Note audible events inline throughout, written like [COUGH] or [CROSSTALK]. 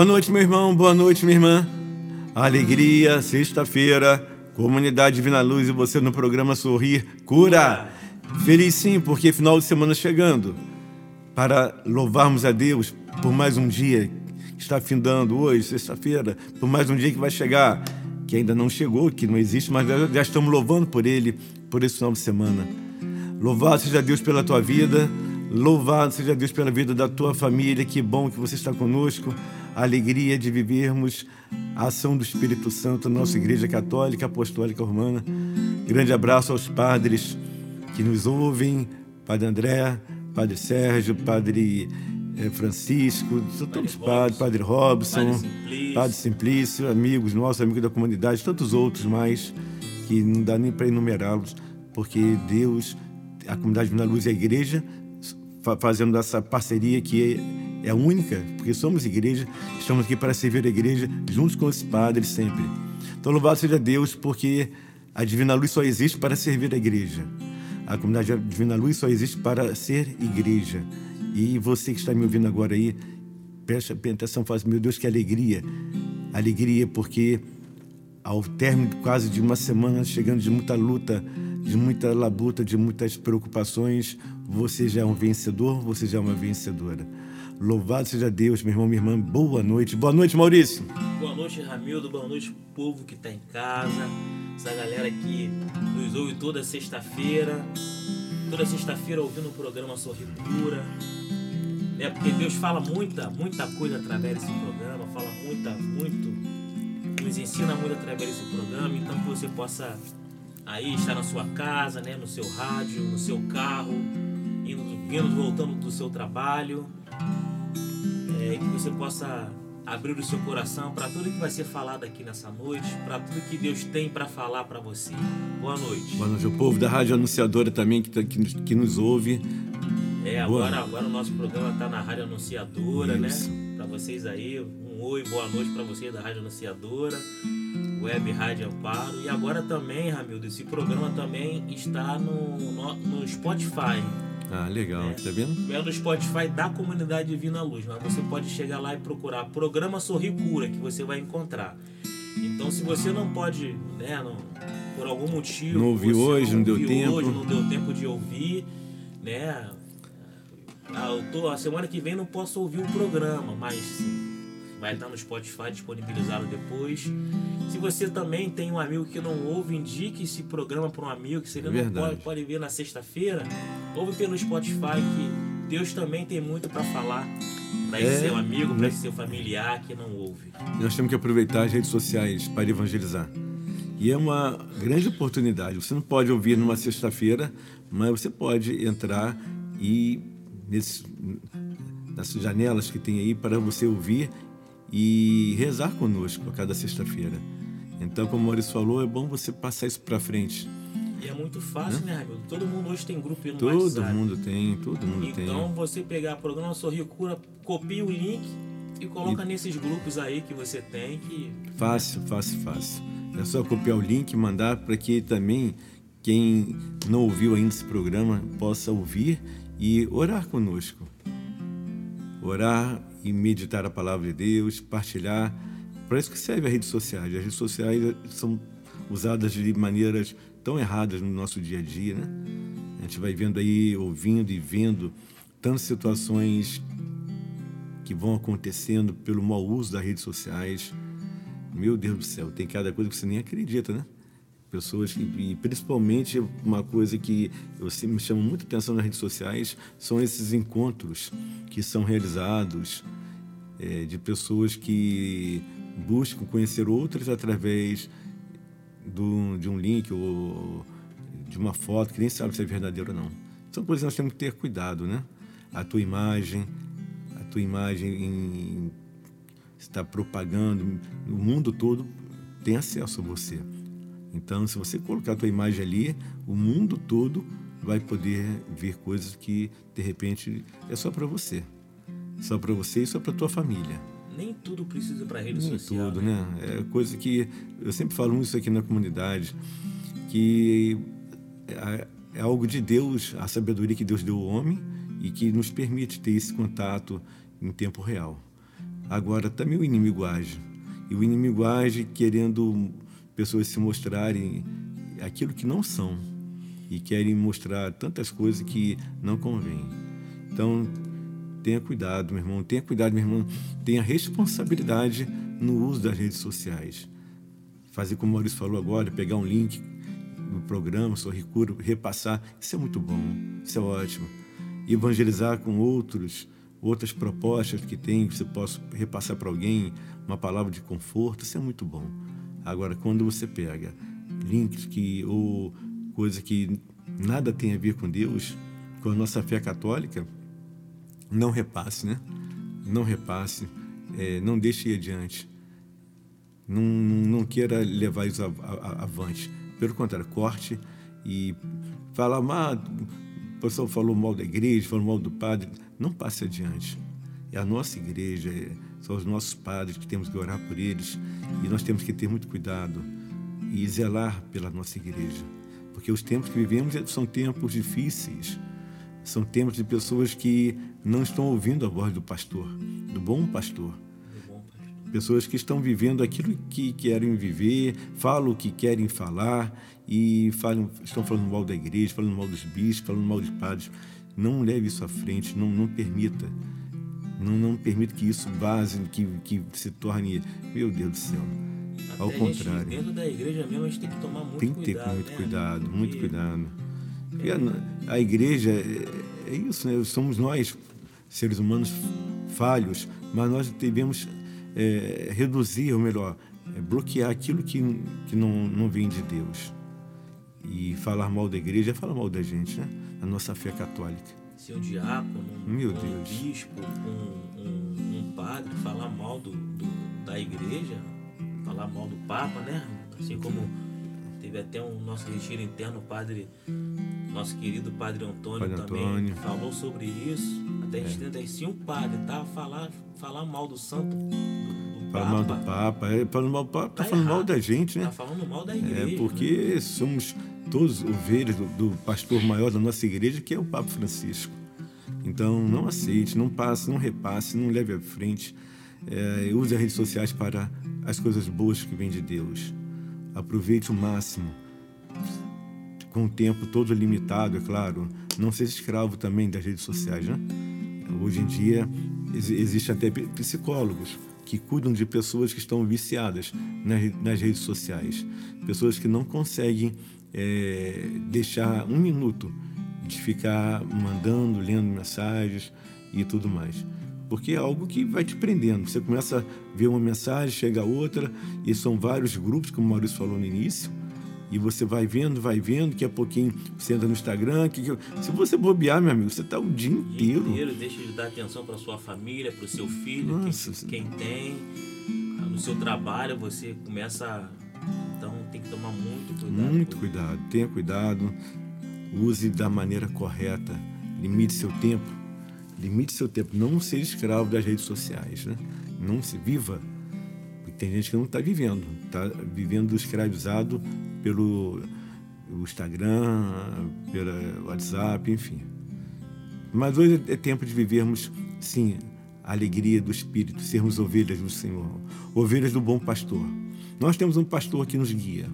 Boa noite, meu irmão. Boa noite, minha irmã. Alegria, sexta-feira, Comunidade Divina Luz e você no programa Sorrir Cura. Feliz sim, porque final de semana chegando. Para louvarmos a Deus por mais um dia que está findando hoje, sexta-feira, por mais um dia que vai chegar, que ainda não chegou, que não existe, mas já- já estamos louvando por ele, por esse final de semana. Louvado seja Deus pela tua vida, louvado seja Deus pela vida da tua família. Que bom que você está conosco. A alegria de vivermos a ação do Espírito Santo na nossa Igreja Católica Apostólica Romana. Grande abraço aos padres que nos ouvem, Padre André, Padre Sérgio, Padre eh, Francisco, todos padres, Padre Robson, Padre Simplício. Padre Simplício, amigos nossos, amigos da comunidade, tantos outros mais que não dá nem para enumerá-los, porque Deus, a comunidade Divina Luz e a igreja fa- fazendo essa parceria que é, única, porque somos igreja, estamos aqui para servir a igreja juntos com os padres sempre. Então louvado seja Deus, porque a Divina Luz só existe para servir a igreja. A comunidade Divina Luz só existe para ser igreja. E você que está me ouvindo agora aí, preste atenção, faz, meu Deus, que alegria. Alegria porque ao término quase de uma semana, chegando de muita luta, de muita labuta, de muitas preocupações, você já é um vencedor, você já é uma vencedora. Louvado seja Deus, meu irmão, minha irmã. Boa noite. Boa noite, Maurício. Boa noite, Ramildo. Boa noite, povo que tá em casa. Essa galera que nos ouve toda sexta-feira. Toda sexta-feira ouvindo o programa Sorri Cura. Né? Porque Deus fala muita, muita coisa através desse programa. Fala muita, muito. Nos ensina muito através desse programa. Então que você possa aí estar na sua casa, né? No seu rádio, no seu carro. Indo, vindo, voltando do seu trabalho. É, que você possa abrir o seu coração para tudo que vai ser falado aqui nessa noite, para tudo que Deus tem para falar para você. Boa noite. Boa noite, o povo da Rádio Anunciadora também que, tá- que, nos- que nos ouve. É, Boa agora, agora o nosso programa tá na Rádio Anunciadora, Isso. né? Para vocês aí, um oi, boa noite para vocês da Rádio Anunciadora, Web Rádio Amparo. E agora também, Ramildo, esse programa também está no, no, no Spotify. Ah, legal, É. tá vendo? É no Spotify da comunidade Divina Luz, mas você pode chegar lá e procurar Programa Sorri Cura, que você vai encontrar. Então, se você não pode, né, não- por algum motivo. Não ouviu hoje, não deu ouviu tempo. Hoje, não deu tempo de ouvir, né? Ah, eu tô, a semana que vem não posso ouvir o programa, mas Vai estar no Spotify disponibilizado depois. Se você também tem um amigo que não ouve, indique esse programa para um amigo que você não Verdade. pode, pode ver na sexta-feira. Ouve pelo Spotify que Deus também tem muito para falar para esse É, seu amigo, para né? esse seu familiar que não ouve. Nós temos que aproveitar as redes sociais para evangelizar. E é uma grande oportunidade. Você não pode ouvir numa sexta-feira, mas você pode entrar e nesses, nessas janelas que tem aí para você ouvir e rezar conosco a cada sexta-feira. Então, como o Maurício falou, é bom você passar isso para frente. E é muito fácil, né, amigo? Todo mundo hoje tem grupo no Todo WhatsApp. mundo tem, todo mundo Então tem. você pegar o programa Sorrir Cura, copia o link e coloca nesses grupos aí que você tem que Fácil, fácil, fácil. É só copiar o link e mandar para que também quem não ouviu ainda esse programa possa ouvir e orar conosco. Orar e meditar a palavra de Deus, partilhar. Para isso que serve as redes sociais. As redes sociais são usadas de maneiras tão erradas no nosso dia a dia, né? A gente vai vendo aí, ouvindo e vendo tantas situações que vão acontecendo pelo mau uso das redes sociais. Meu Deus do céu, tem cada coisa que você nem acredita, né? Pessoas que, e principalmente uma coisa que sempre me chama muita atenção nas redes sociais são esses encontros que são realizados eh, de pessoas que buscam conhecer outras através do, de um link ou de uma foto que nem sabe se é verdadeiro ou não. São coisas que nós temos que ter cuidado, né? A tua imagem, a tua imagem em, está propagando, o mundo todo tem acesso a você. Então, se você colocar a tua imagem ali, o mundo todo vai poder ver coisas que de repente é só para você. Só para você e só para tua família. nem tudo precisa para rede Nem social. tudo, né? né? É coisa que eu sempre falo isso aqui na comunidade, que é, é algo de Deus, a sabedoria que Deus deu ao homem e que nos permite ter esse contato em tempo real. Agora também o inimigo age. E o inimigo age querendo pessoas se mostrarem aquilo que não são e querem mostrar tantas coisas que não convém. Então, tenha cuidado, meu irmão, tenha cuidado, meu irmão, tenha responsabilidade no uso das redes sociais. Fazer como o Maurício falou agora, pegar um link do programa, Sorri Cura, repassar, isso é muito bom, isso é ótimo. Evangelizar com outros, outras propostas que tem, que você possa repassar para alguém, uma palavra de conforto, isso é muito bom. Agora, quando você pega links que ou coisa que nada tem a ver com Deus, com a nossa fé católica, não repasse, né? Não repasse, é, não deixe ir adiante. Não, não queira levar isso avante. Pelo contrário, corte e fala mal. O pessoal falou mal da igreja, falou mal do padre. Não passe adiante. É a nossa igreja, é- são os nossos padres que temos que orar por eles e nós temos que ter muito cuidado e zelar pela nossa igreja. Porque os tempos que vivemos são tempos difíceis. São tempos de pessoas que não estão ouvindo a voz do pastor, do bom pastor. Pessoas que estão vivendo aquilo que querem viver, falam o que querem falar e falam, estão falando mal da igreja, falando mal dos bispos, falando mal dos padres. Não leve isso à frente, não, não permita. Não, não permita que isso base, que, que se torne, meu Deus do céu. Ao Até a gente, contrário. dentro da igreja mesmo, a gente tem que tomar muito Tem que ter cuidado. muito né? cuidado, Porque muito cuidado. Porque a, a igreja é, é isso, né? Somos nós, seres humanos falhos, mas nós devemos é, reduzir, ou melhor, é, bloquear aquilo que, que não, não vem de Deus. E falar mal da igreja é falar mal da gente, né? A nossa fé católica. Se um diácono, um, Meu um Deus. bispo, um, um- um padre falar mal do, do- da igreja, falar mal do Papa, né? Assim como teve até um nosso retiro interno, o padre, nosso querido padre Antônio Padre também Antônio. falou sobre isso. Até a gente tenta, se um padre tá falar, falar mal do santo, do, Papa, do Papa, é, falando mal, do Papa, tá Tá falando mal da gente, né? tá falando mal da igreja. É porque somos todos ovelhas do, do pastor maior da nossa igreja, que é o Papa Francisco. Então, não aceite, não passe, não repasse, não leve à frente. É, use as redes sociais para as coisas boas que vêm de Deus. Aproveite o máximo. Com o tempo todo limitado, é claro. Não seja escravo também das redes sociais, né? Hoje em dia, ex- existem até psicólogos que cuidam de pessoas que estão viciadas nas, nas redes sociais, pessoas que não conseguem é, deixar um minuto de ficar mandando, lendo mensagens e tudo mais. Porque é algo que vai te prendendo. Você começa a ver uma mensagem, chega outra, e são vários grupos, como o Maurício falou no início, e você vai vendo, vai vendo, que a pouquinho você entra no Instagram. Que, que, se você bobear, meu amigo, você está o dia inteiro. Inteiro, deixa de dar atenção para sua família, para o seu filho, Nossa, quem, quem tem. No seu trabalho, você começa. Então tem que tomar muito cuidado. Muito cuidado, tenha cuidado. Use da maneira correta. Limite seu tempo. Limite seu tempo. Não seja escravo das redes sociais. Né? Não se viva. Porque tem gente que não está vivendo. Está vivendo escravizado pelo Instagram, pelo WhatsApp, enfim. Mas hoje é tempo de vivermos, sim, a alegria do Espírito, sermos ovelhas do Senhor, ovelhas do bom pastor. Nós temos um pastor que nos guia.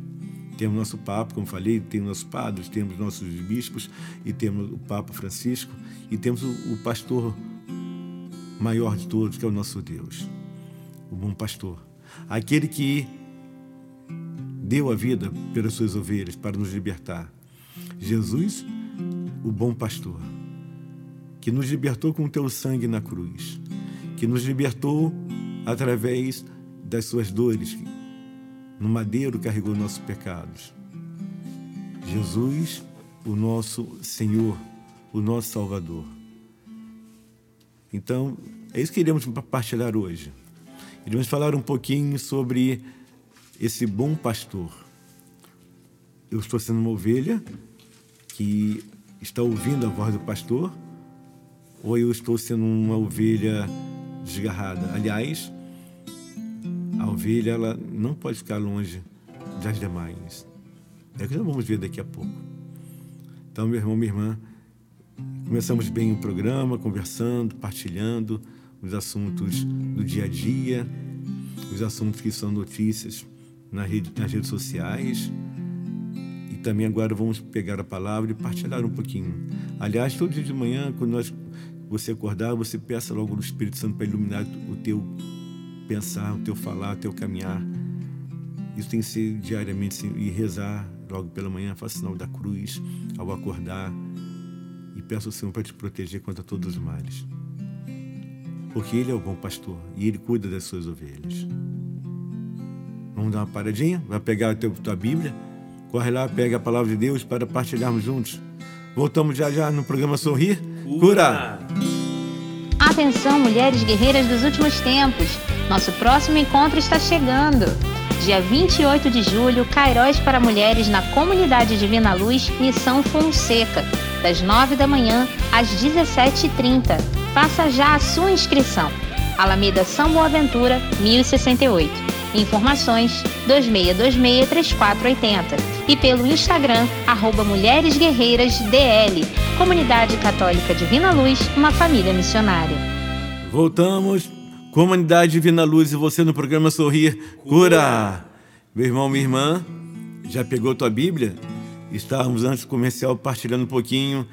Temos nosso Papa, como falei, temos nossos padres, temos nossos bispos, e temos o Papa Francisco, e temos o, o pastor maior de todos, que é o nosso Deus, o bom pastor. Aquele que deu a vida pelas suas ovelhas para nos libertar. Jesus, o bom pastor, que nos libertou com o teu sangue na cruz, que nos libertou através das suas dores, no madeiro carregou nossos pecados. Jesus, o nosso Senhor, o nosso Salvador. Então, é isso que iremos compartilhar hoje. Iremos falar um pouquinho sobre esse bom pastor. Eu estou sendo uma ovelha que está ouvindo a voz do pastor, ou eu estou sendo uma ovelha desgarrada? Aliás, a ovelha ela não pode ficar longe das demais. É o que nós vamos ver daqui a pouco. Então, meu irmão, minha irmã, começamos bem o programa, conversando, partilhando os assuntos do dia a dia, os assuntos que são notícias nas redes sociais. E também agora vamos pegar a palavra e partilhar um pouquinho. Aliás, todo dia de manhã, quando nós, você acordar, você peça logo no Espírito Santo para iluminar o teu pensar, o teu falar, o teu caminhar. Isso tem que ser diariamente e rezar logo pela manhã, faça sinal da cruz ao acordar e peça ao Senhor para te proteger contra todos os males. Porque Ele é o bom pastor e Ele cuida das suas ovelhas. Vamos dar uma paradinha? Vai pegar a tua Bíblia? Corre lá, pega a palavra de Deus para partilharmos juntos. Voltamos já já no programa Sorrir. Cura! Atenção, mulheres guerreiras dos últimos tempos. Nosso próximo encontro está chegando. Dia 28 de julho, Cairós para Mulheres na Comunidade Divina Luz, Missão Fonseca, das 9 da manhã às 17h30. Faça já a sua inscrição. Alameda São Boaventura, 1068. Informações 26263480 e pelo Instagram arroba Mulheres Guerreiras DL, Comunidade Católica Divina Luz, uma família missionária. Voltamos, Comunidade Divina Luz e você no programa Sorrir Cura. Meu irmão, minha irmã, já pegou tua Bíblia? Estávamos antes do comercial partilhando um pouquinho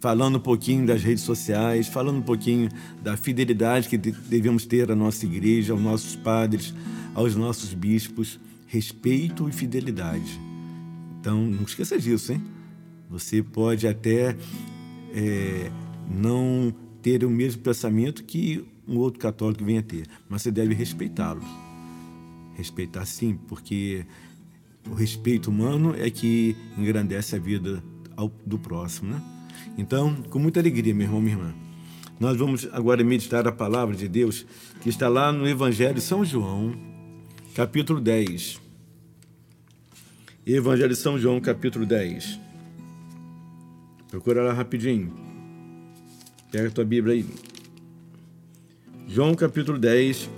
falando um pouquinho das redes sociais, falando um pouquinho da fidelidade que devemos ter à nossa igreja, aos nossos padres, aos nossos bispos respeito e fidelidade. Então, não esqueça disso, hein? Você pode até é, não ter o mesmo pensamento que um outro católico venha ter, mas você deve respeitá-los. Respeitar sim, porque o respeito humano é que engrandece a vida do próximo, né? Então, com muita alegria, meu irmão, minha irmã, nós vamos agora meditar a palavra de Deus que está lá no Evangelho de São João, capítulo 10. Evangelho de São João, capítulo 10. Procura lá rapidinho. Pega a tua Bíblia aí. João, capítulo 10,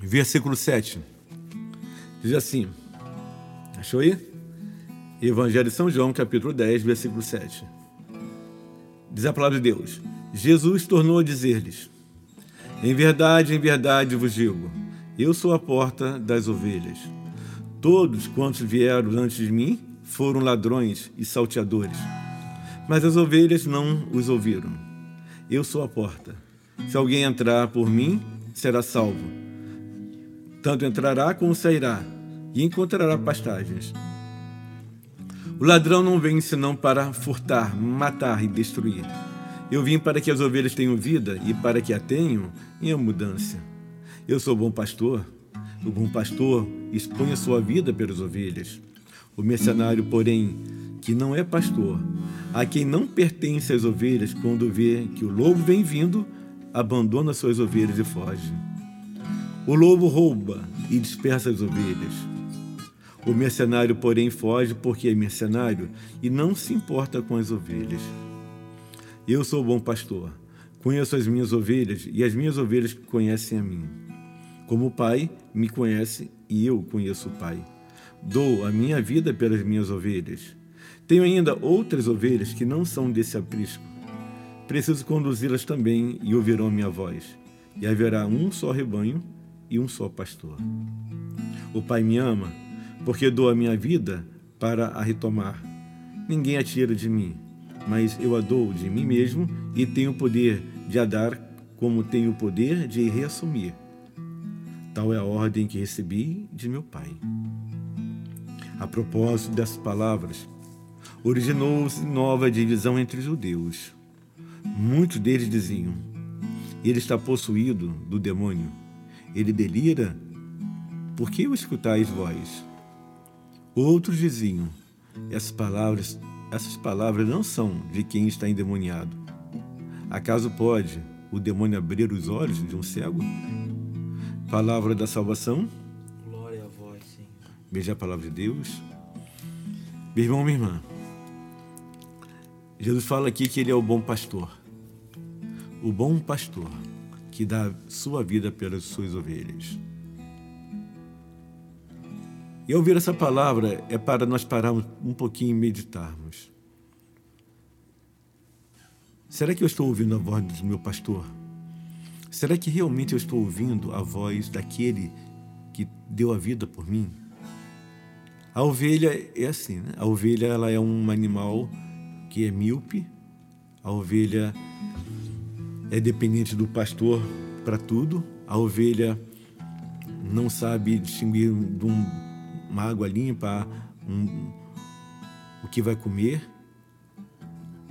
versículo 7. Diz assim: Achou aí? Evangelho de São João, capítulo 10, versículo 7. Diz a palavra de Deus: Jesus tornou a dizer-lhes: em verdade, em verdade vos digo: eu sou a porta das ovelhas. Todos quantos vieram antes de mim foram ladrões e salteadores, mas as ovelhas não os ouviram. Eu sou a porta. Se alguém entrar por mim, será salvo. Tanto entrará como sairá, e encontrará pastagens. O ladrão não vem senão para furtar, matar e destruir. Eu vim para que as ovelhas tenham vida e para que a tenham em abundância. Eu sou bom pastor. O bom pastor expõe a sua vida pelas ovelhas. O mercenário, porém, que não é pastor, a quem não pertence as ovelhas, quando vê que o lobo vem vindo, abandona suas ovelhas e foge. O lobo rouba e dispersa as ovelhas. O mercenário, porém, foge porque é mercenário e não se importa com as ovelhas. Eu sou o bom pastor, conheço as minhas ovelhas e as minhas ovelhas conhecem a mim. Como o Pai me conhece e eu conheço o Pai. Dou a minha vida pelas minhas ovelhas. Tenho ainda outras ovelhas que não são desse aprisco. Preciso conduzi-las também e ouvirão minha voz. E haverá um só rebanho e um só pastor. O Pai me ama, porque dou a minha vida para a retomar. Ninguém a tira de mim mas eu a dou de mim mesmo e tenho o poder de a dar, como tenho o poder de reassumir. Tal é a ordem que recebi de meu Pai. A propósito dessas palavras, originou-se nova divisão entre os judeus. Muitos deles diziam: Ele está possuído do demônio. Ele delira. Por que o escutais vós? Outros diziam: Essas palavras essas palavras não são de quem está endemoniado. Acaso pode o demônio abrir os olhos de um cego? Palavra da salvação. Glória a vós, Senhor. Veja a palavra de Deus. Meu irmão, minha irmã. Jesus fala aqui que ele é o bom pastor. O bom pastor que dá sua vida pelas suas ovelhas. E ao ouvir essa palavra é para nós pararmos um pouquinho e meditarmos. Será que eu estou ouvindo a voz do meu pastor? Será que realmente eu estou ouvindo a voz daquele que deu a vida por mim? A ovelha é assim, né? A ovelha ela é um animal que é míope. A ovelha é dependente do pastor para tudo. A ovelha não sabe distinguir de um uma água limpa, um, o que vai comer.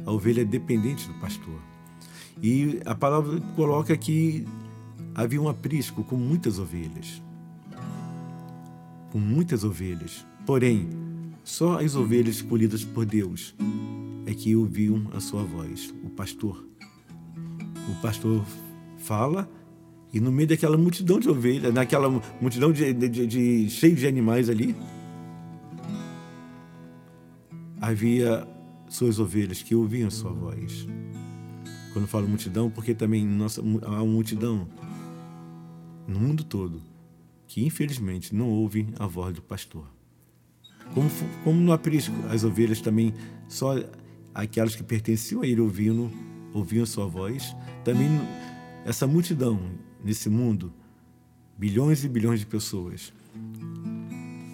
A ovelha é dependente do pastor. E a palavra coloca que havia um aprisco com muitas ovelhas. Com muitas ovelhas. Porém, só as ovelhas escolhidas por Deus é que ouviam a sua voz, o pastor. O pastor fala e no meio daquela multidão de ovelhas, naquela multidão de, de, de, de cheio de animais ali, havia suas ovelhas que ouviam sua voz. Quando falo multidão, porque também nossa, há uma multidão no mundo todo que infelizmente não ouvem a voz do pastor. Como, como no aprisco, as ovelhas também, só aquelas que pertenciam a ele ouvindo, ouviam sua voz, também essa multidão nesse mundo bilhões e bilhões de pessoas.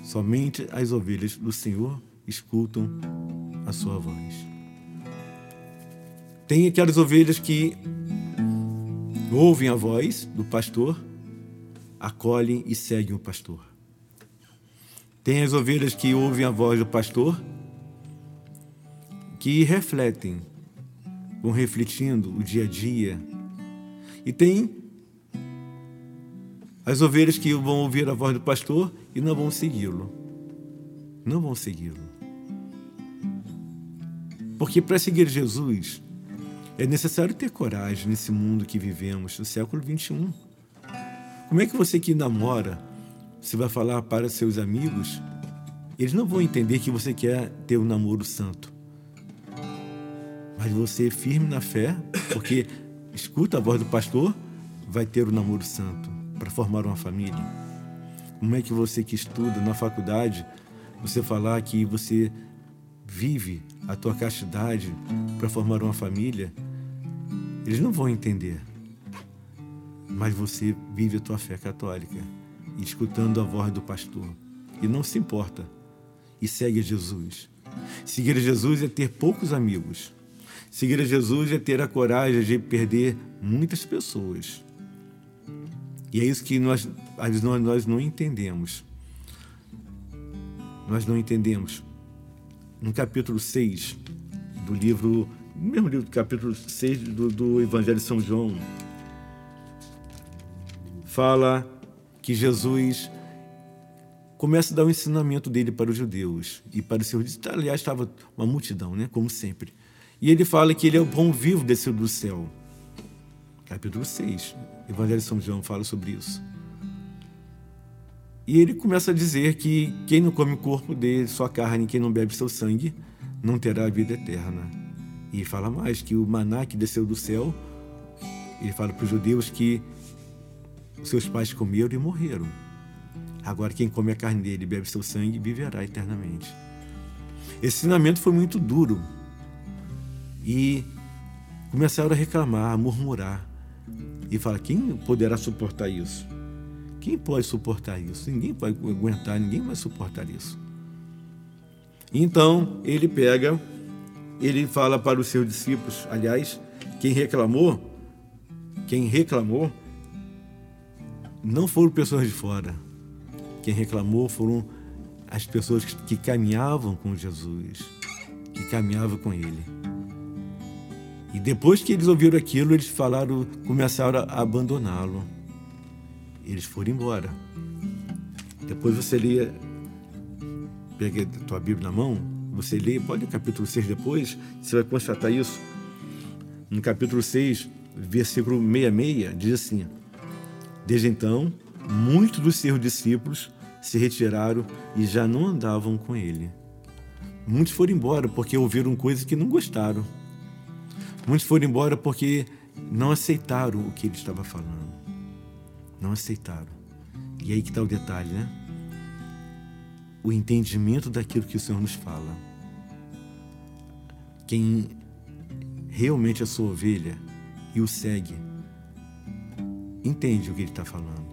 Somente as ovelhas do Senhor escutam a sua voz. Tem aquelas ovelhas que ouvem a voz do pastor, acolhem e seguem o pastor. Tem as ovelhas que ouvem a voz do pastor, que refletem, vão refletindo o dia a dia. E tem as ovelhas que vão ouvir a voz do pastor e não vão segui-lo. Não vão segui-lo. Porque para seguir Jesus é necessário ter coragem nesse mundo que vivemos, no século 21. Como é que você que namora, você vai falar para seus amigos, eles não vão entender que você quer ter um namoro santo. Mas você firme na fé, porque [LAUGHS] escuta a voz do pastor, vai ter o um namoro santo para formar uma família? Como é que você que estuda na faculdade, você falar que você vive a tua castidade para formar uma família? Eles não vão entender. Mas você vive a tua fé católica, escutando a voz do pastor, e não se importa, e segue Jesus. Seguir Jesus é ter poucos amigos. Seguir a Jesus é ter a coragem de perder muitas pessoas. E é isso que nós, às vezes, nós, não entendemos. Nós não entendemos. No capítulo 6 do livro, mesmo livro, capítulo 6 do, do Evangelho de São João, fala que Jesus começa a dar o ensinamento dele para os judeus e para os seus. Aliás, estava uma multidão, né? como sempre. E ele fala que ele é o pão vivo descido do céu. Capítulo 6, Evangelho de São João fala sobre isso. E ele começa a dizer que quem não come o corpo dele, sua carne, quem não bebe seu sangue, não terá a vida eterna. E fala mais que o maná que desceu do céu, ele fala para os judeus que seus pais comeram e morreram. Agora quem come a carne dele e bebe seu sangue viverá eternamente. Esse ensinamento foi muito duro e começaram a reclamar, a murmurar. E fala: quem poderá suportar isso? Quem pode suportar isso? Ninguém pode aguentar, ninguém vai suportar isso. Então ele pega, ele fala para os seus discípulos, aliás, quem reclamou, quem reclamou, não foram pessoas de fora. Quem reclamou foram as pessoas que caminhavam com Jesus, que caminhavam com ele. E depois que eles ouviram aquilo, eles falaram, começaram a abandoná-lo. Eles foram embora. Depois você lê, pega a tua Bíblia na mão, você lê, pode o capítulo 6 depois, você vai constatar isso. No capítulo 6, versículo 66, diz assim: Desde então, muitos dos seus discípulos se retiraram e já não andavam com ele. Muitos foram embora porque ouviram coisas que não gostaram. Muitos foram embora porque não aceitaram o que ele estava falando. Não aceitaram. E aí que está o detalhe, né? O entendimento daquilo que o Senhor nos fala. Quem realmente é sua ovelha e o segue, entende o que ele está falando.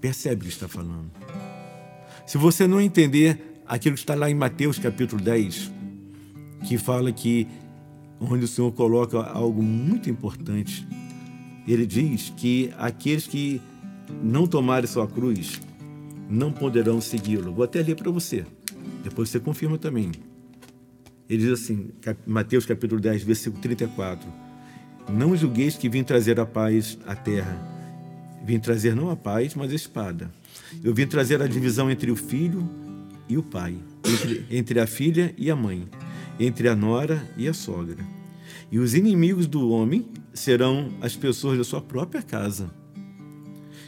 Percebe o que está falando. Se você não entender aquilo que está lá em Mateus capítulo 10, que fala que onde o Senhor coloca algo muito importante. Ele diz que aqueles que não tomarem sua cruz não poderão segui-lo. Vou até ler para você, depois você confirma também. Ele diz assim, Mateus capítulo 10, versículo 34: Não julgueis que vim trazer a paz à terra. Vim trazer não a paz, mas a espada. Eu vim trazer a divisão entre o filho e o pai, entre, entre a filha e a mãe entre a nora e a sogra. E os inimigos do homem serão as pessoas da sua própria casa.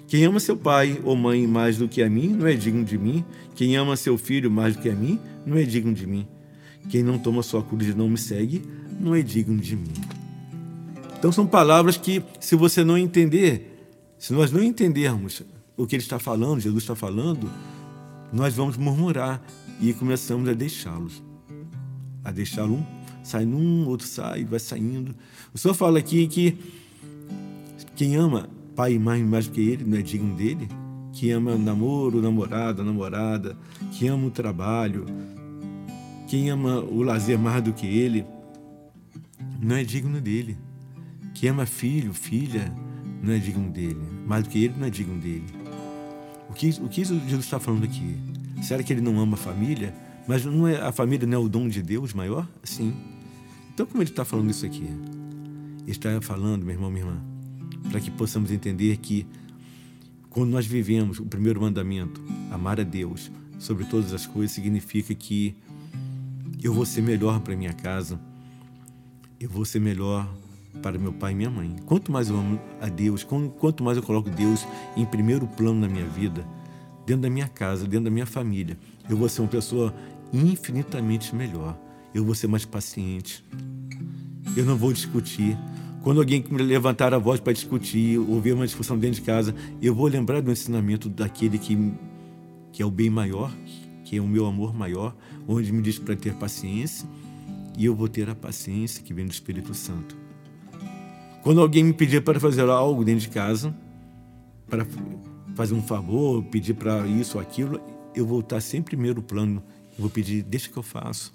Quem ama seu pai ou mãe mais do que a mim não é digno de mim. Quem ama seu filho mais do que a mim não é digno de mim. Quem não toma sua cruz e não me segue não é digno de mim. Então são palavras que, se você não entender, se nós não entendermos o que ele está falando, Jesus está falando, nós vamos murmurar e começamos a deixá-los a deixá-lo um, sai num, outro sai, vai saindo. O Senhor fala aqui que quem ama pai e mãe mais do que ele não é digno dele, que ama namoro, namorada, namorada, que ama o trabalho, quem ama o lazer mais do que ele, não é digno dele. Quem ama filho, filha, não é digno dele. Mais do que ele, não é digno dele. O que, o que Jesus está falando aqui? Será que ele não ama a família? Mas não é, a família não é o dom de Deus maior? Sim. Então, como ele está falando isso aqui? Ele está falando, meu irmão, minha irmã, para que possamos entender que quando nós vivemos o primeiro mandamento, amar a Deus sobre todas as coisas, significa que eu vou ser melhor para minha casa, eu vou ser melhor para meu pai e minha mãe. Quanto mais eu amo a Deus, quanto mais eu coloco Deus em primeiro plano na minha vida, dentro da minha casa, dentro da minha família, eu vou ser uma pessoa infinitamente melhor. Eu vou ser mais paciente. Eu não vou discutir. Quando alguém levantar a voz para discutir, ouvir uma discussão dentro de casa, eu vou lembrar do ensinamento daquele que, que é o bem maior, que é o meu amor maior, onde me diz para ter paciência, e eu vou ter a paciência que vem do Espírito Santo. Quando alguém me pedir para fazer algo dentro de casa, para fazer um favor, pedir para isso ou aquilo, eu vou estar sempre em primeiro plano. Eu vou pedir, deixa que eu faço.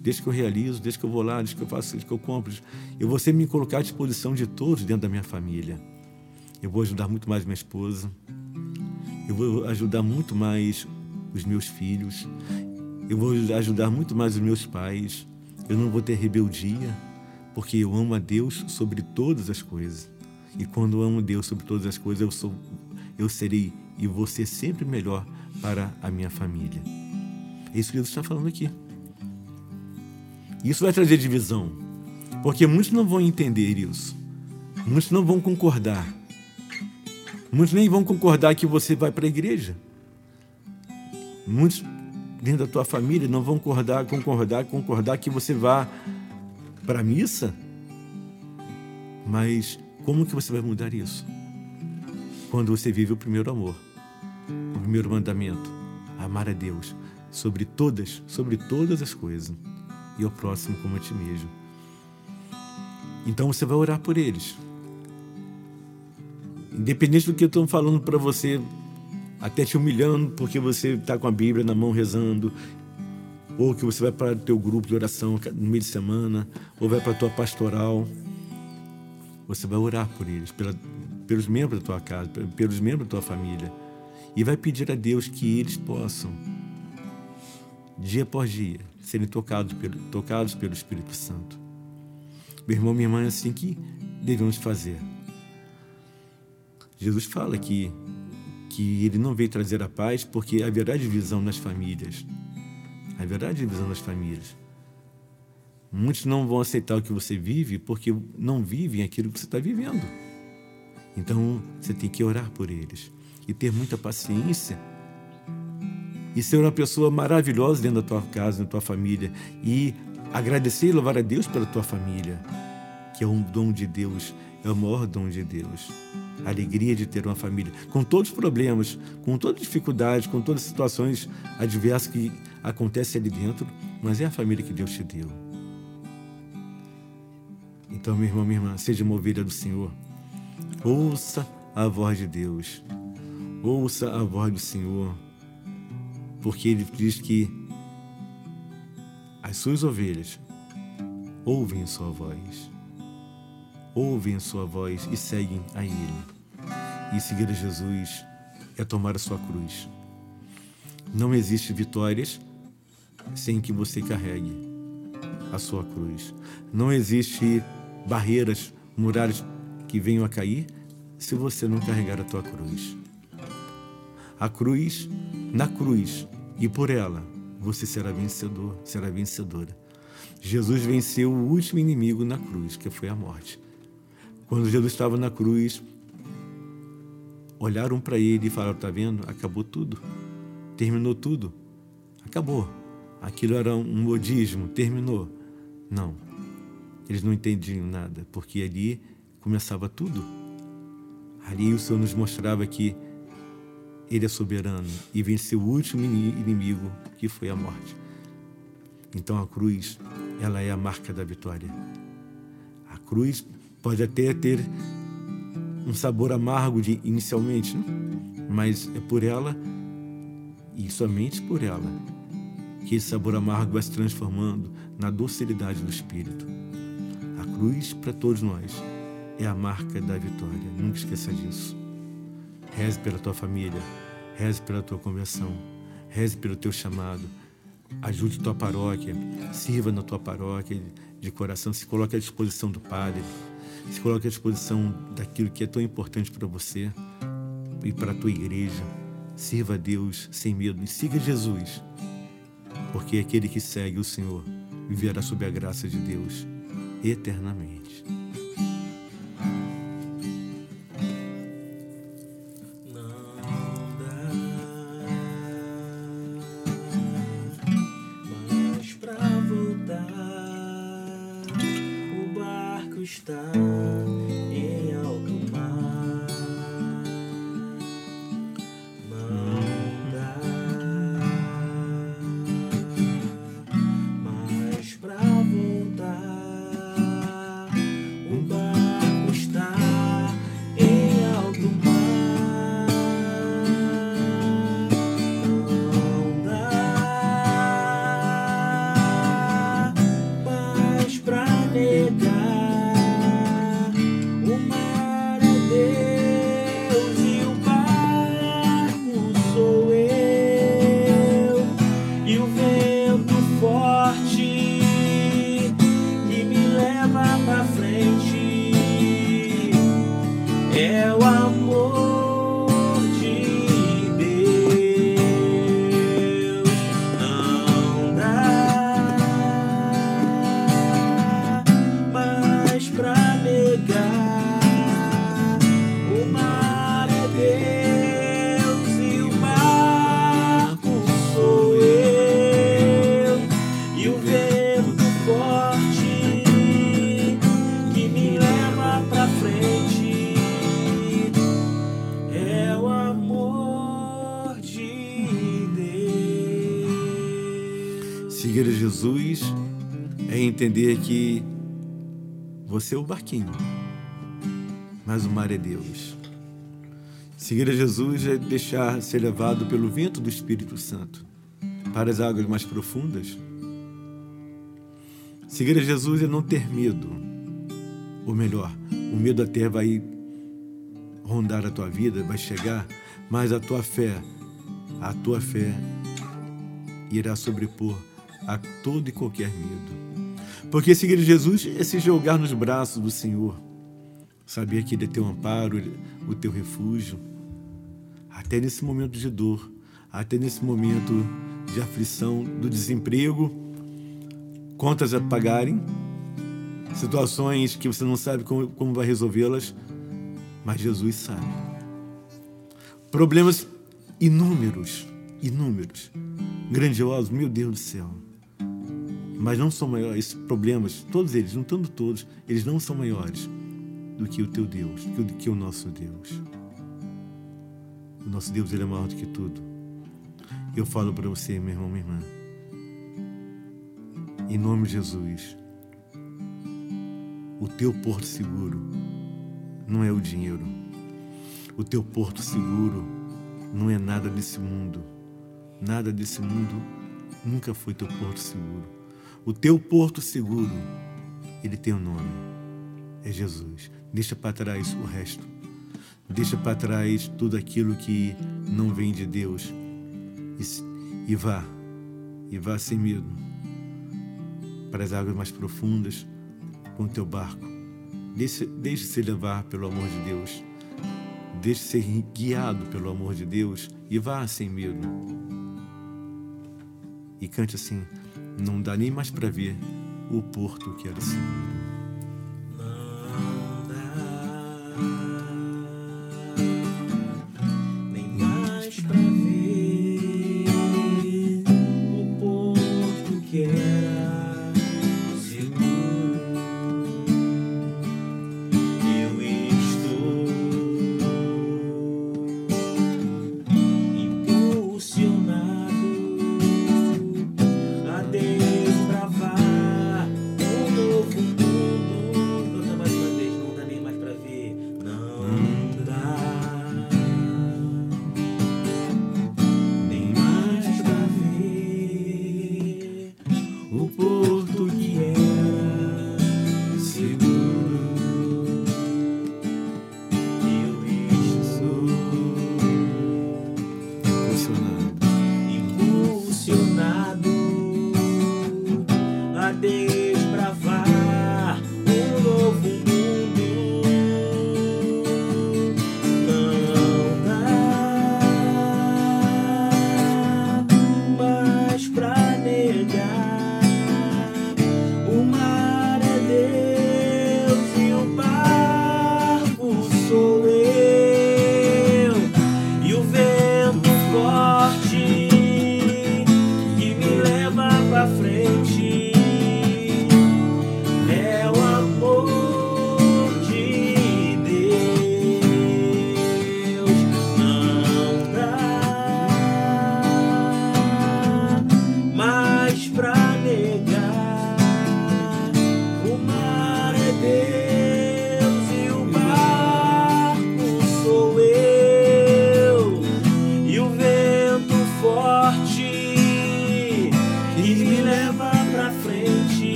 desde que eu realizo, desde que eu vou lá, desde que eu faço, desde que eu compro. Eu vou sempre me colocar à disposição de todos dentro da minha família. Eu vou ajudar muito mais minha esposa. Eu vou ajudar muito mais os meus filhos. Eu vou ajudar muito mais os meus pais. Eu não vou ter rebeldia, porque eu amo a Deus sobre todas as coisas. E quando amo Deus sobre todas as coisas, eu sou eu serei e ser sempre melhor para a minha família. É isso que Deus está falando aqui. Isso vai trazer divisão, porque muitos não vão entender isso. Muitos não vão concordar. Muitos nem vão concordar que você vai para a igreja. Muitos dentro da tua família não vão concordar, concordar, concordar que você vá para a missa. Mas como que você vai mudar isso? Quando você vive o primeiro amor, o primeiro mandamento, amar a Deus sobre todas, sobre todas as coisas e ao próximo como a ti mesmo. Então você vai orar por eles. Independente do que eu estou falando para você, até te humilhando porque você está com a Bíblia na mão rezando, ou que você vai para o teu grupo de oração no meio de semana, ou vai para a tua pastoral, você vai orar por eles, pela, pelos membros da tua casa, pelos membros da tua família, e vai pedir a Deus que eles possam, dia após dia, serem tocados pelo, tocados pelo Espírito Santo. Meu irmão, minha irmã, é assim que devemos fazer. Jesus fala que, que ele não veio trazer a paz porque haverá divisão nas famílias. Haverá divisão nas famílias. Muitos não vão aceitar o que você vive porque não vivem aquilo que você está vivendo. Então você tem que orar por eles e ter muita paciência e ser uma pessoa maravilhosa dentro da tua casa, da tua família e agradecer e louvar a Deus pela tua família, que é um dom de Deus, é o maior dom de Deus. A alegria de ter uma família, com todos os problemas, com todas as dificuldades, com todas as situações adversas que acontecem ali dentro, mas é a família que Deus te deu. Então, meu irmão, minha irmã, seja uma ovelha do Senhor. Ouça a voz de Deus. Ouça a voz do Senhor porque ele diz que as suas ovelhas ouvem a sua voz, ouvem a sua voz e seguem a Ele. E seguir a Jesus é tomar a sua cruz. Não existe vitórias sem que você carregue a sua cruz. Não existe barreiras, muralhas que venham a cair se você não carregar a tua cruz. A cruz, na cruz e por ela, você será vencedor, será vencedora. Jesus venceu o último inimigo na cruz, que foi a morte. Quando Jesus estava na cruz, olharam para ele e falaram: Está vendo? Acabou tudo. Terminou tudo. Acabou. Aquilo era um modismo. Terminou. Não. Eles não entendiam nada, porque ali começava tudo. Ali o Senhor nos mostrava que ele é soberano e venceu o último inimigo, que foi a morte. Então a cruz, ela é a marca da vitória. A cruz pode até ter um sabor amargo de, inicialmente, né? mas é por ela e somente por ela que esse sabor amargo vai se transformando na docilidade do Espírito. A cruz, para todos nós, é a marca da vitória. Nunca esqueça disso. Reze pela tua família, reze pela tua conversão, reze pelo teu chamado, ajude tua paróquia, sirva na tua paróquia de coração, se coloque à disposição do Padre, se coloque à disposição daquilo que é tão importante para você e para a tua igreja. Sirva a Deus sem medo e siga Jesus, porque aquele que segue o Senhor viverá sob a graça de Deus eternamente. O barquinho, mas o mar é Deus. Seguir a Jesus é deixar ser levado pelo vento do Espírito Santo para as águas mais profundas. Seguir a Jesus é não ter medo. Ou melhor, o medo até vai rondar a tua vida, vai chegar, mas a tua fé, a tua fé irá sobrepor a todo e qualquer medo. Porque seguir Jesus é se jogar nos braços do Senhor, saber que Ele é teu amparo, o teu refúgio, até nesse momento de dor, até nesse momento de aflição, do desemprego, contas a pagarem, situações que você não sabe como, como vai resolvê-las, mas Jesus sabe. Problemas inúmeros, inúmeros, grandiosos, meu Deus do céu. Mas não são maiores, esses problemas, todos eles, juntando todos, eles não são maiores do que o teu Deus, do que o nosso Deus. O nosso Deus ele é maior do que tudo. Eu falo para você, meu irmão, minha irmã, em nome de Jesus, o teu porto seguro não é o dinheiro. O teu porto seguro não é nada desse mundo. Nada desse mundo nunca foi teu porto seguro. O teu porto seguro, ele tem um nome. É Jesus. Deixa para trás o resto. Deixa para trás tudo aquilo que não vem de Deus. E, e vá. E vá sem medo para as águas mais profundas com o teu barco. Deixe, deixe-se levar pelo amor de Deus. Deixe ser guiado pelo amor de Deus e vá sem medo. E cante assim: Não dá nem mais para ver o porto que era seguro.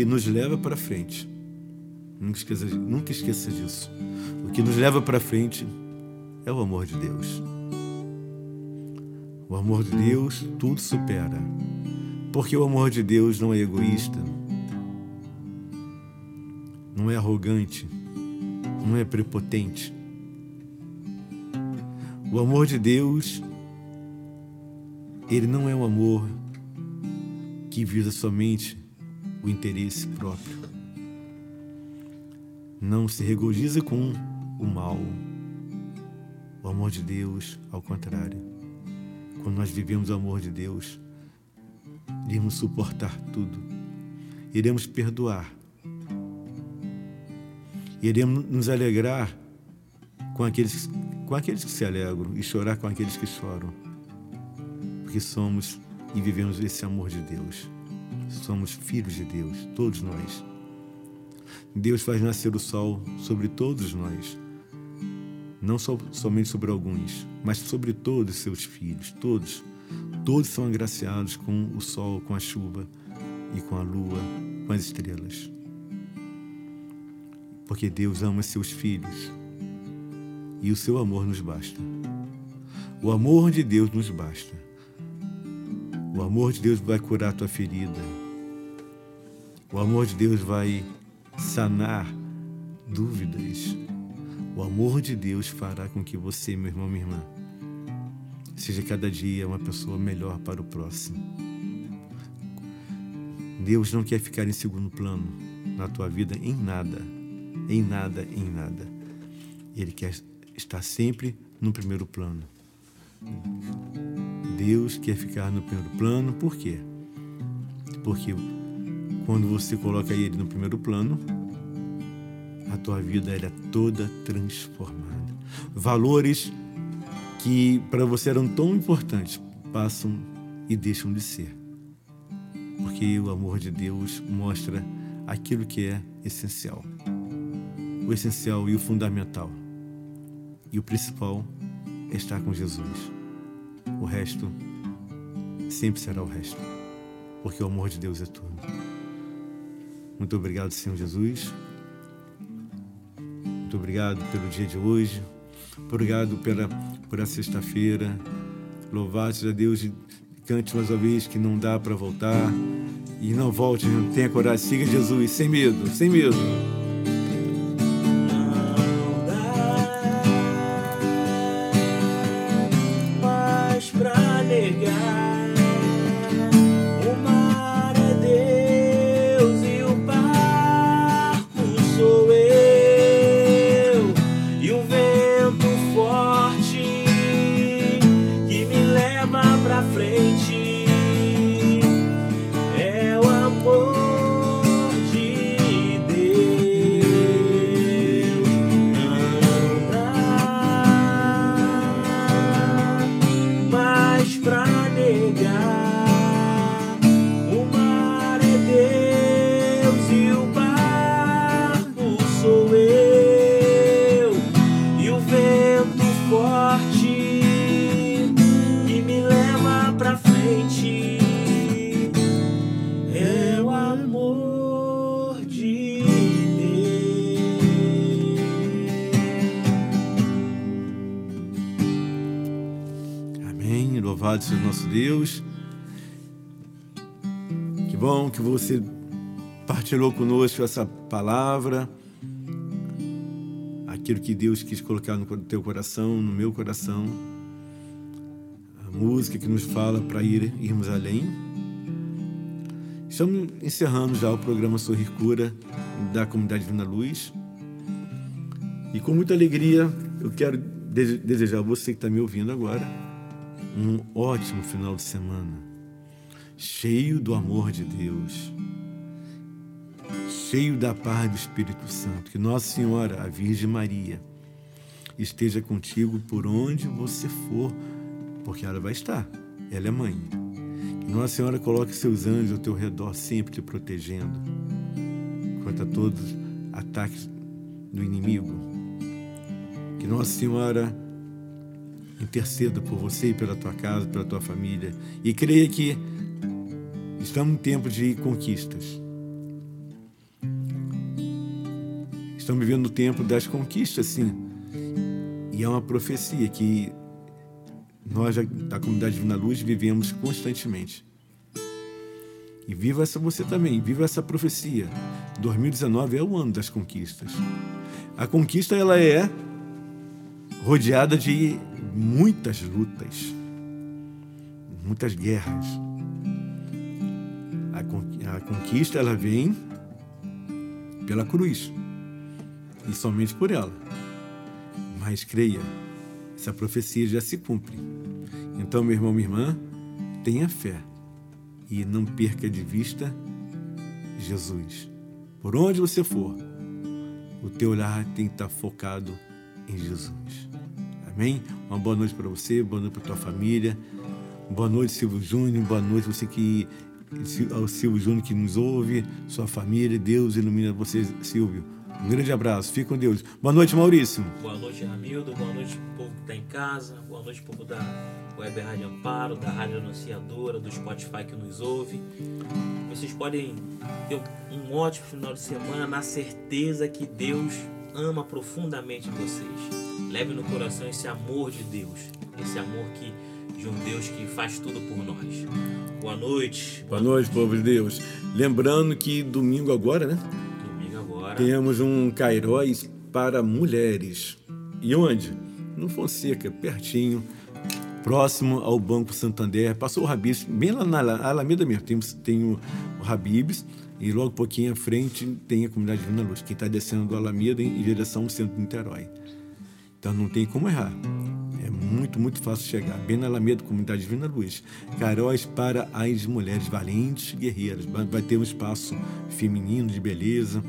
Que nos leva para frente. Nunca esqueça, nunca esqueça disso. O que nos leva para frente é o amor de Deus. O amor de Deus tudo supera. Porque o amor de Deus não é egoísta, não é arrogante, não é prepotente. O amor de Deus, ele não é um amor que visa somente o interesse próprio. Não se regozija com o mal. O amor de Deus, ao contrário. Quando nós vivemos o amor de Deus, iremos suportar tudo. Iremos perdoar. Iremos nos alegrar com aqueles, com aqueles que se alegram e chorar com aqueles que choram. Porque somos e vivemos esse amor de Deus. Somos filhos de Deus, todos nós. Deus faz nascer o sol sobre todos nós. Não so, somente sobre alguns, mas sobre todos os seus filhos, todos. Todos são agraciados com o sol, com a chuva e com a lua, com as estrelas. Porque Deus ama seus filhos e o seu amor nos basta. O amor de Deus nos basta. O amor de Deus vai curar tua ferida. O amor de Deus vai sanar dúvidas. O amor de Deus fará com que você, meu irmão, minha irmã, seja cada dia uma pessoa melhor para o próximo. Deus não quer ficar em segundo plano na tua vida em nada, em nada, em nada. Ele quer estar sempre no primeiro plano. Deus quer ficar no primeiro plano, por quê? Porque quando você coloca ele no primeiro plano, a tua vida é toda transformada. Valores que para você eram tão importantes passam e deixam de ser. Porque o amor de Deus mostra aquilo que é essencial. O essencial e o fundamental. E o principal é estar com Jesus. O resto sempre será o resto. Porque o amor de Deus é tudo. Muito obrigado, Senhor Jesus. Muito obrigado pelo dia de hoje. Obrigado pela, por a sexta-feira. Louvado seja Deus cante mais uma vez que não dá para voltar. E não volte, não tenha coragem. Siga Jesus sem medo, sem medo. Deus. Que bom que você partilhou conosco essa palavra, aquilo que Deus quis colocar no teu coração, no meu coração, a música que nos fala para ir, irmos além. Estamos encerrando já o programa Sorrir Cura da Comunidade Divina Luz. E com muita alegria eu quero desejar a você que está me ouvindo agora um ótimo final de semana, cheio do amor de Deus, cheio da paz do Espírito Santo. Que Nossa Senhora, a Virgem Maria, esteja contigo por onde você for, porque ela vai estar, ela é mãe. Que Nossa Senhora coloque seus anjos ao teu redor, sempre te protegendo contra todos os ataques do inimigo. Que Nossa Senhora interceda por você e pela tua casa, pela tua família. E creia que estamos em tempo de conquistas. Estamos vivendo o tempo das conquistas, sim. E é uma profecia que nós, da comunidade Divina Luz, vivemos constantemente. E viva essa você também, viva essa profecia. 2019 é o ano das conquistas. A conquista ela é rodeada de muitas lutas, muitas guerras. A conquista ela vem pela cruz e somente por ela. Mas creia, essa profecia já se cumpre. Então, meu irmão, minha irmã, tenha fé e não perca de vista Jesus. Por onde você for, o teu olhar tem que estar focado em Jesus. Amém? Uma boa noite para você, boa noite para tua família. Boa noite, Silvio Júnior. Boa noite, você que. Ao Silvio Júnior que nos ouve, sua família. Deus ilumina você, Silvio. Um grande abraço. Fique com Deus. Boa noite, Maurício. Boa noite, Ramildo. Boa noite, povo que está em casa. Boa noite, povo da Web Rádio Amparo, da Rádio Anunciadora, do Spotify que nos ouve. Vocês podem ter um ótimo final de semana na certeza que Deus ama profundamente vocês. Leve no coração esse amor de Deus, esse amor que de um Deus que faz tudo por nós. Boa noite. Boa noite, povo de Deus. Lembrando que domingo agora, né? Domingo agora. Temos um Cairóis para mulheres. E onde? No Fonseca, pertinho, próximo ao Banco Santander. Passou o Habibs, bem lá na Alameda mesmo. Tem, tem o, o Habibs e logo um pouquinho à frente tem a comunidade Vina Luz, que está descendo do Alameda em, em direção ao centro de Niterói. Então não tem como errar. É muito, muito fácil chegar. Bem na Alameda, comunidade Divina Luz. Caróis para as mulheres valentes guerreiras. Vai ter um espaço feminino de beleza,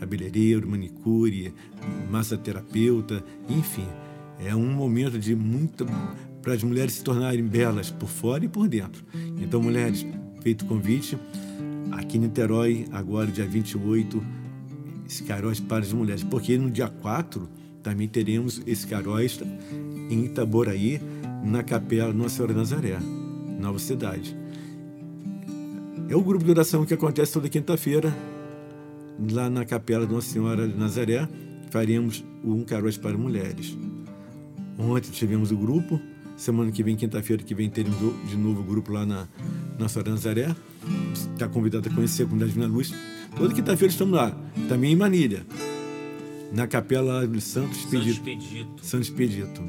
cabeleireiro, manicure, massoterapeuta, enfim. É um momento de muita para as mulheres se tornarem belas por fora e por dentro. Então, mulheres, feito o convite, aqui em Niterói, agora dia 28, esse Caróis para as mulheres. Porque no dia 4 também teremos esse Caróis em Itaboraí, na Capela Nossa Senhora Nazaré, Nova Cidade. É o grupo de oração que acontece toda quinta-feira, lá na Capela Nossa Senhora Nazaré. Faremos um Caróis para mulheres. Ontem tivemos o grupo, semana que vem, quinta-feira que vem, teremos de novo o grupo lá na Nossa Senhora Nazaré. Está convidado a conhecer a comunidade Vina Luz. Toda quinta-feira estamos lá, também em Manilha, na Capela de Santo Expedito. Santo Expedito.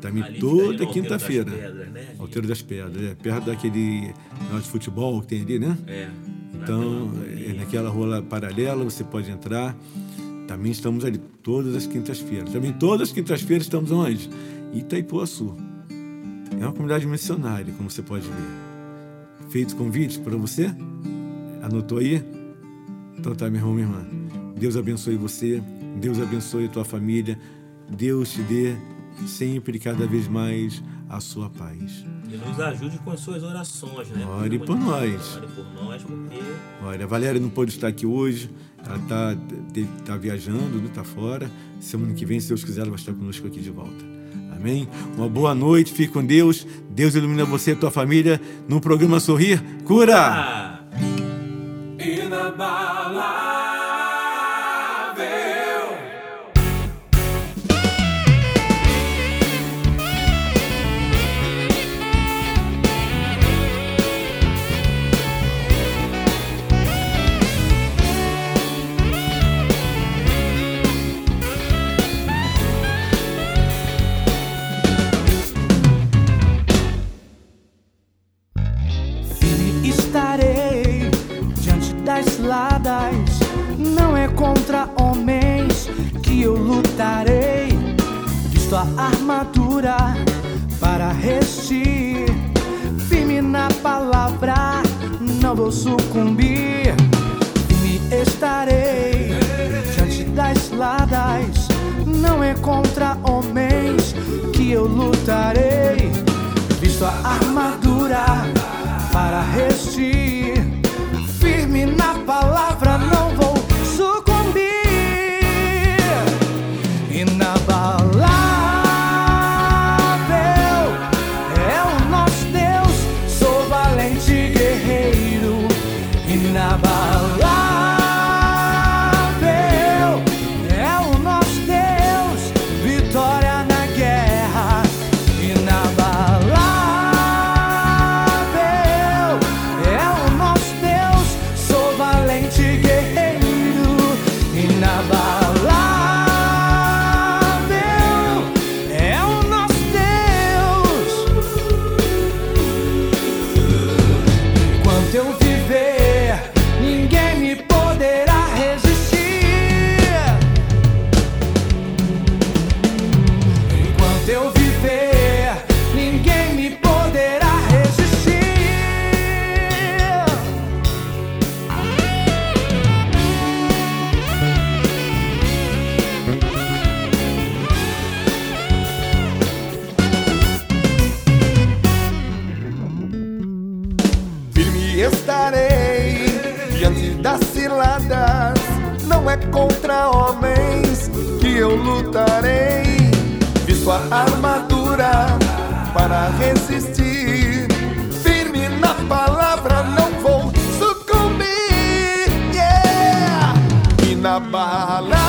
Também Ali toda fica ali no quinta-feira. Alteiro das Pedras, né? Alteiro das Pedras, é perto daquele de futebol que tem ali, né? É. Então, naquela- é naquela rua paralela, você pode entrar. Também estamos ali todas as quintas-feiras. Também todas as quintas-feiras estamos onde? Itaipuaçu. É uma comunidade missionária, como você pode ver. Feito convite para você? Anotou aí? Então tá, meu irmão, minha irmã. Deus abençoe você. Deus abençoe a tua família. Deus te dê sempre e cada vez mais a sua paz. E nos ajude com as suas orações, né? Ore por nós. Ore por nós, porque Olha, a Valéria não pôde estar aqui hoje, ela está tá viajando, está fora. Semana que vem, se Deus quiser, ela vai estar conosco aqui de volta. Amém? Uma boa noite, fique com Deus. Deus ilumina você e a tua família no programa Sorrir Cura. Ah, homens que eu lutarei. Visto a armadura para resistir. Firme na palavra, não vou sucumbir. Firme estarei diante das ciladas. Não é contra homens que eu lutarei. Visto a armadura para resistir. Firme na palavra, não vou contra homens que eu lutarei. vi sua armadura para resistir. Firme na palavra, não vou sucumbir. Yeah! E na bala.